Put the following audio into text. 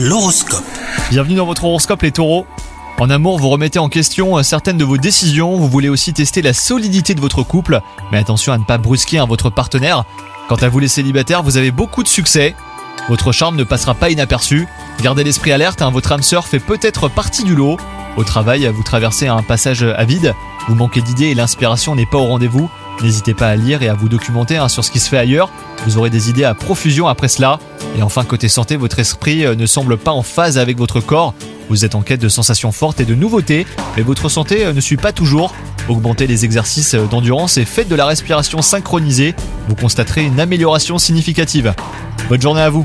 L'horoscope. Bienvenue dans votre horoscope les taureaux. En amour, vous remettez en question certaines de vos décisions, vous voulez aussi tester la solidité de votre couple, mais attention à ne pas brusquer votre partenaire. Quant à vous les célibataires, vous avez beaucoup de succès. Votre charme ne passera pas inaperçu. Gardez l'esprit alerte, hein, votre âme sœur fait peut-être partie du lot. Au travail, vous traversez un passage à vide, vous manquez d'idées et l'inspiration n'est pas au rendez-vous. N'hésitez pas à lire et à vous documenter hein, sur ce qui se fait ailleurs. Vous aurez des idées à profusion après cela. Et enfin, côté santé, votre esprit euh, ne semble pas en phase avec votre corps. Vous êtes en quête de sensations fortes et de nouveautés, mais votre santé euh, ne suit pas toujours. Augmentez les exercices euh, d'endurance et faites de la respiration synchronisée. Vous constaterez une amélioration significative. Bonne journée à vous